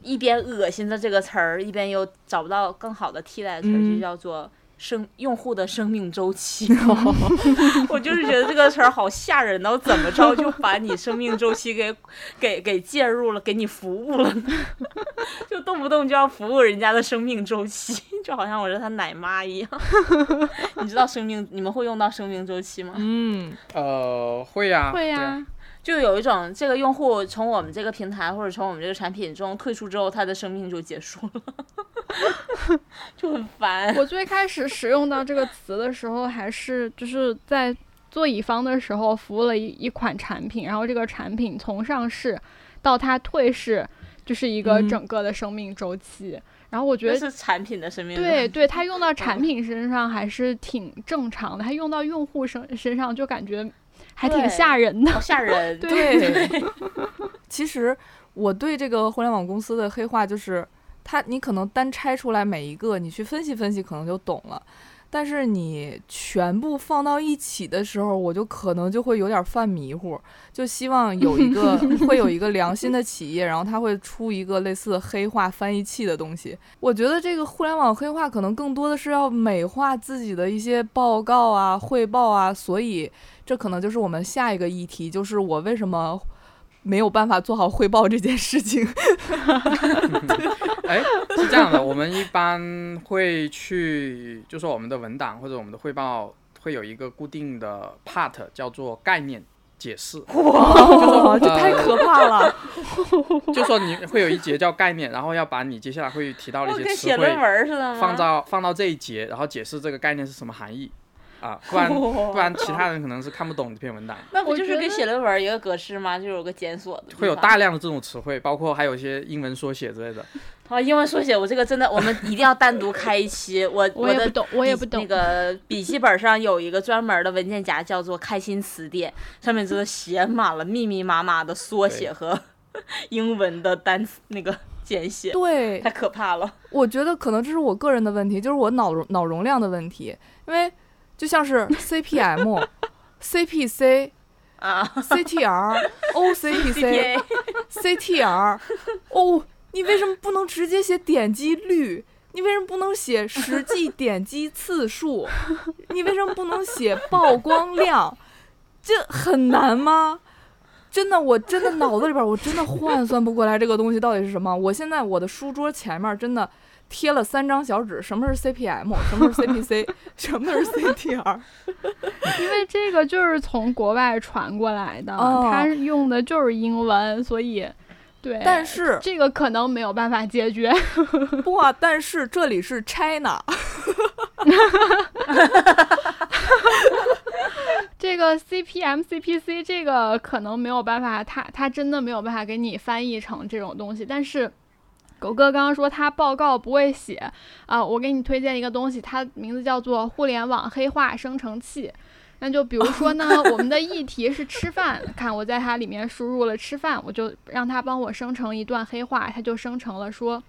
一边恶心的这个词儿，一边又找不到更好的替代词就叫做。生用户的生命周期，我就是觉得这个词儿好吓人呢。我怎么着就把你生命周期给给给介入了，给你服务了呢？就动不动就要服务人家的生命周期，就好像我是他奶妈一样。你知道生命，你们会用到生命周期吗？嗯呃，会呀、会呀、呀、就有一种这个用户从我们这个平台或者从我们这个产品中退出之后，他的生命就结束了，就很烦。我最开始使用到这个词的时候，还是就是在做乙方的时候服务了一一款产品，然后这个产品从上市到它退市，就是一个嗯整个的生命周期。然后我觉得，是产品的生命周期。对对，它用到嗯 产品身上还是挺正常的，它用到用户身身上就感觉还挺吓人的。好吓人。对，其实我对这个互联网公司的黑话就是，它你可能单拆出来每一个，你去分析分析，可能就懂了。但是你全部放到一起的时候，我就可能就会有点犯迷糊。就希望有一个 会有一个良心的企业，然后它会出一个类似黑化翻译器的东西。我觉得这个互联网黑化可能更多的是要美化自己的一些报告啊、汇报啊，所以这可能就是我们下一个议题，就是我为什么没有办法做好汇报这件事情。哎，是这样的，我们一般会去，就说我们的文档或者我们的汇报会有一个固定的 part 叫做概念解释，哇，这太可怕了！就说你会有一节叫概念，然后要把你接下来会提到的一些词跟写论汇文似的？放到放到这一节，然后解释这个概念是什么含义啊，不然不然其他人可能是看不懂这篇文档。那不就是跟写论文一个格式吗？就有个检索的，会有大量的这种词汇，包括还有一些英文缩写之类的。啊，英文缩写，我这个真的，我们一定要单独开一期。我我也不懂，我也不懂。那个笔记本上有一个专门的文件夹，叫做“开心词典”，上面真的写满了密密麻麻的缩写和 英文的单词那个简写，对太，可怕了。我觉得可能这是我个人的问题，就是我脑容脑容量的问题，因为就像是 CPM、CPC、啊 CTR、OCPC、CTR，哦，你为什么不能直接写点击率？你为什么不能写实际点击次数？你为什么不能写曝光量？这很难吗？真的，我真的脑子里边儿我真的换算不过来这个东西到底是什么。我现在我的书桌前面真的贴了三张小纸，什么是 CPM，什么是 CPC，什么是 CTR。因为这个就是从国外传过来的，哦它用的就是英文，所以对。但是这个可能没有办法解决。不啊，但是这里是 China，这个 CPM、CPC 这个可能没有办法，它它真的没有办法给你翻译成这种东西。但是狗哥刚刚说他报告不会写啊、我给你推荐一个东西，它名字叫做互联网黑化生成器。那就比如说呢，我们的议题是吃饭，看我在它里面输入了吃饭，我就让它帮我生成一段黑话，它就生成了说。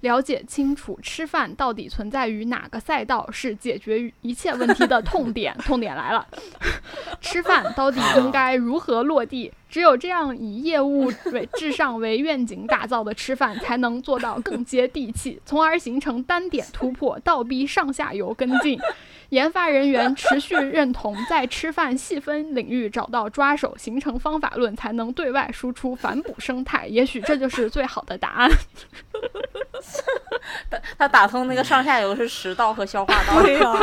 了解清楚吃饭到底存在于哪个赛道是解决一切问题的痛点。痛点来了，吃饭到底应该如何落地？只有这样以业务为至上为愿景打造的吃饭，才能做到更接地气，从而形成单点突破，倒逼上下游跟进。研发人员持续认同，在吃饭细分领域找到抓手，形成方法论，才能对外输出反哺生态。也许这就是最好的答案。他他打通那个上下游是食道和消化道。对呀、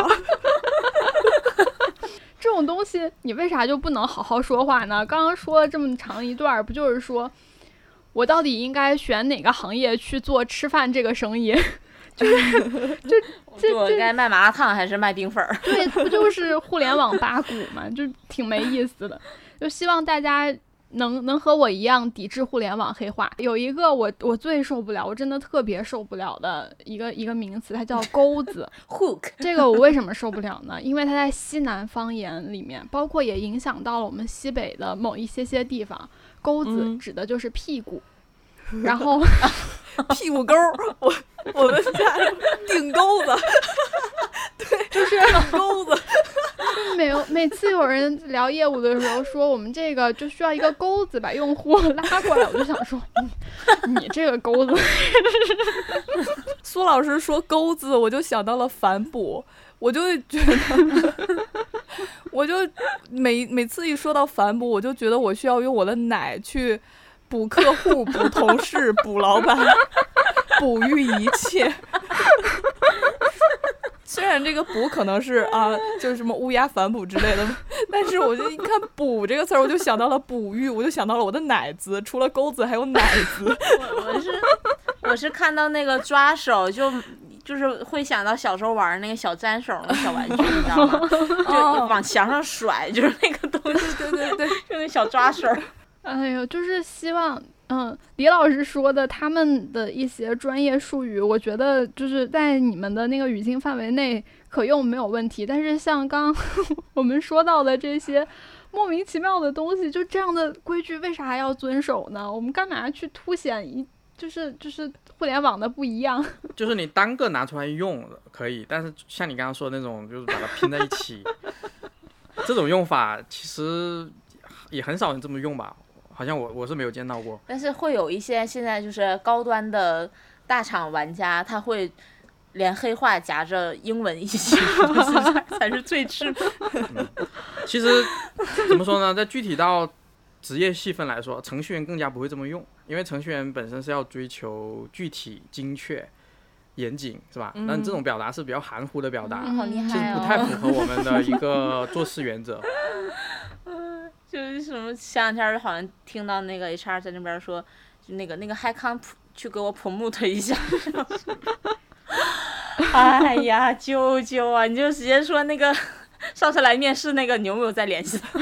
这种东西，你为啥就不能好好说话呢？刚刚说了这么长一段儿，不就是说我到底应该选哪个行业去做吃饭这个生意？就是 就这就我这该卖麻辣烫还是卖冰粉儿？对，不就是互联网八股嘛，就挺没意思的。就希望大家能能和我一样抵制互联网黑化。有一个我我最受不了，我真的特别受不了的一个一个名词，它叫 钩子。hook 这个我为什么受不了呢？因为它在西南方言里面，包括也影响到了我们西北的某一些些地方。钩子嗯指的就是屁股，然后屁股沟儿，我我们家顶钩子，对就是钩子，每每次有人聊业务的时候说我们这个就需要一个钩子把用户拉过来，我就想说，嗯你这个钩子，苏老师说钩子，我就想到了反哺，我就觉得，我就每每次一说到反哺，我就觉得我需要用我的奶去补客户、补同事、补老板、哺育一切。虽然这个“补”可能是啊，就是什么乌鸦反哺之类的，但是我就一看“补”这个词儿，我就想到了哺育，我就想到了我的奶子，除了钩子还有奶子。我我是我是看到那个抓手就。就是会想到小时候玩那个小粘手那小玩具，你知道吗？就哦往墙上甩，就是那个东西，对对对，就那小抓手。哎呦，就是希望。嗯，李老师说的他们的一些专业术语，我觉得就是在你们的那个语境范围内可用没有问题。但是像刚 我们说到的这些莫名其妙的东西，就这样的规矩为啥要遵守呢？我们干嘛去凸显一就是就是互联网的不一样？就是你单个拿出来用可以，但是像你刚刚说的那种，就是把它拼在一起，这种用法其实也很少人这么用吧？好像我我是没有见到过。但是会有一些现在就是高端的大厂玩家，他会连黑话夹着英文一起说，才才是最致命。其实怎么说呢，在具体到职业细分来说，程序员更加不会这么用，因为程序员本身是要追求具体、精确、严谨，是吧？那、这种表达是比较含糊的表达，其实不太哦！符合我们的一 个做事原则。就是什么前两天好像听到那个 HR 在那边说，就那个那个 High 康去给我 promote 一下。哎呀，啾啾啊！你就直接说那个上次来面试那个，你有没有再联系他？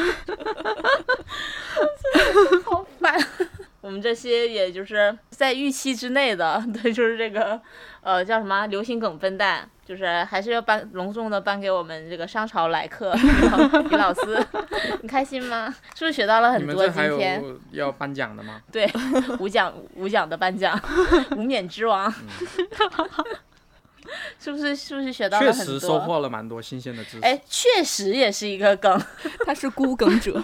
好烦。我们这些也就是在预期之内的，对，就是这个，呃，叫什么流行梗笨蛋，就是还是要颁隆重的颁给我们这个商朝来客 李老师，你开心吗？是不是学到了很多？还今天有要颁奖的吗？对无奖无奖的颁奖，无冕之王，是不是是不是学到了确很多？实收获了蛮多新鲜的知识。哎，确实也是一个梗，他是孤梗者，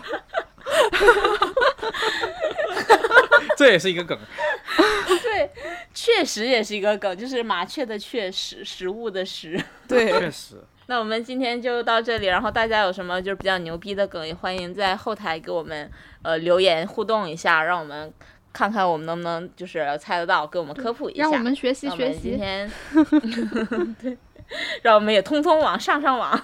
这也是一个梗。对，确实也是一个梗，就是麻雀的雀食，食物的食。对，确实，那我们今天就到这里，然后大家有什么就是比较牛逼的梗，也欢迎在后台给我们呃留言互动一下，让我们看看我们能不能就是猜得到，给我们科普一下。让我们学习学习今。天，对，让我们也通通网上上网。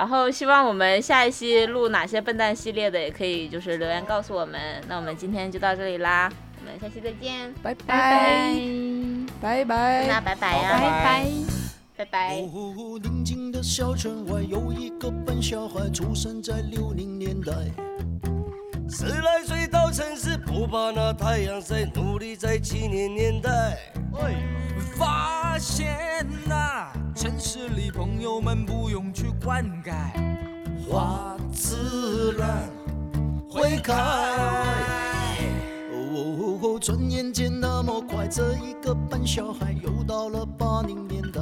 然后希望我们下一期录哪些笨蛋系列的，也可以就是留言告诉我们。那我们今天就到这里啦，我们下期再见，拜拜拜拜拜那拜拜好呀，拜拜。拜拜。哦，宁静的小村外有一个笨小孩，出生在六零年代。十来岁到城市，不怕那太阳晒，努力在七年年代。发现呐、城市里朋友们不用去灌溉，花自然会开。哦，转眼间那么快，这一个笨小孩又到了八零年代。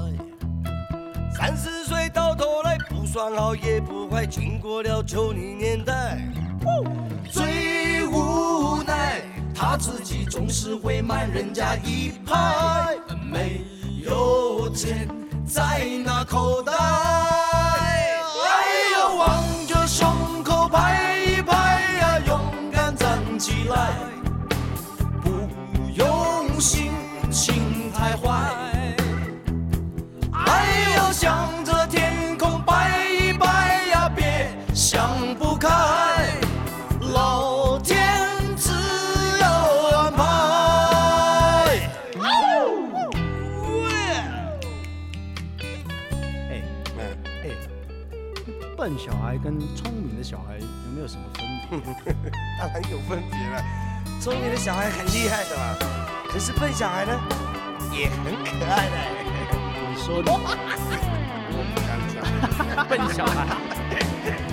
三十岁到头来不算好也不坏，经过了九零年代，最无奈，他自己总是会慢人家一拍，没有钱在那口袋。哎呀，望着胸口拍一拍呀，勇敢站起来，不用心情太坏。哎呀，向着天空拜一拜呀，别想笨小孩跟聪明的小孩有没有什么分别？当然有分别了。聪明的小孩很厉害的嘛，可是笨小孩呢，也很可爱的。你说的，我不敢讲。笨小孩。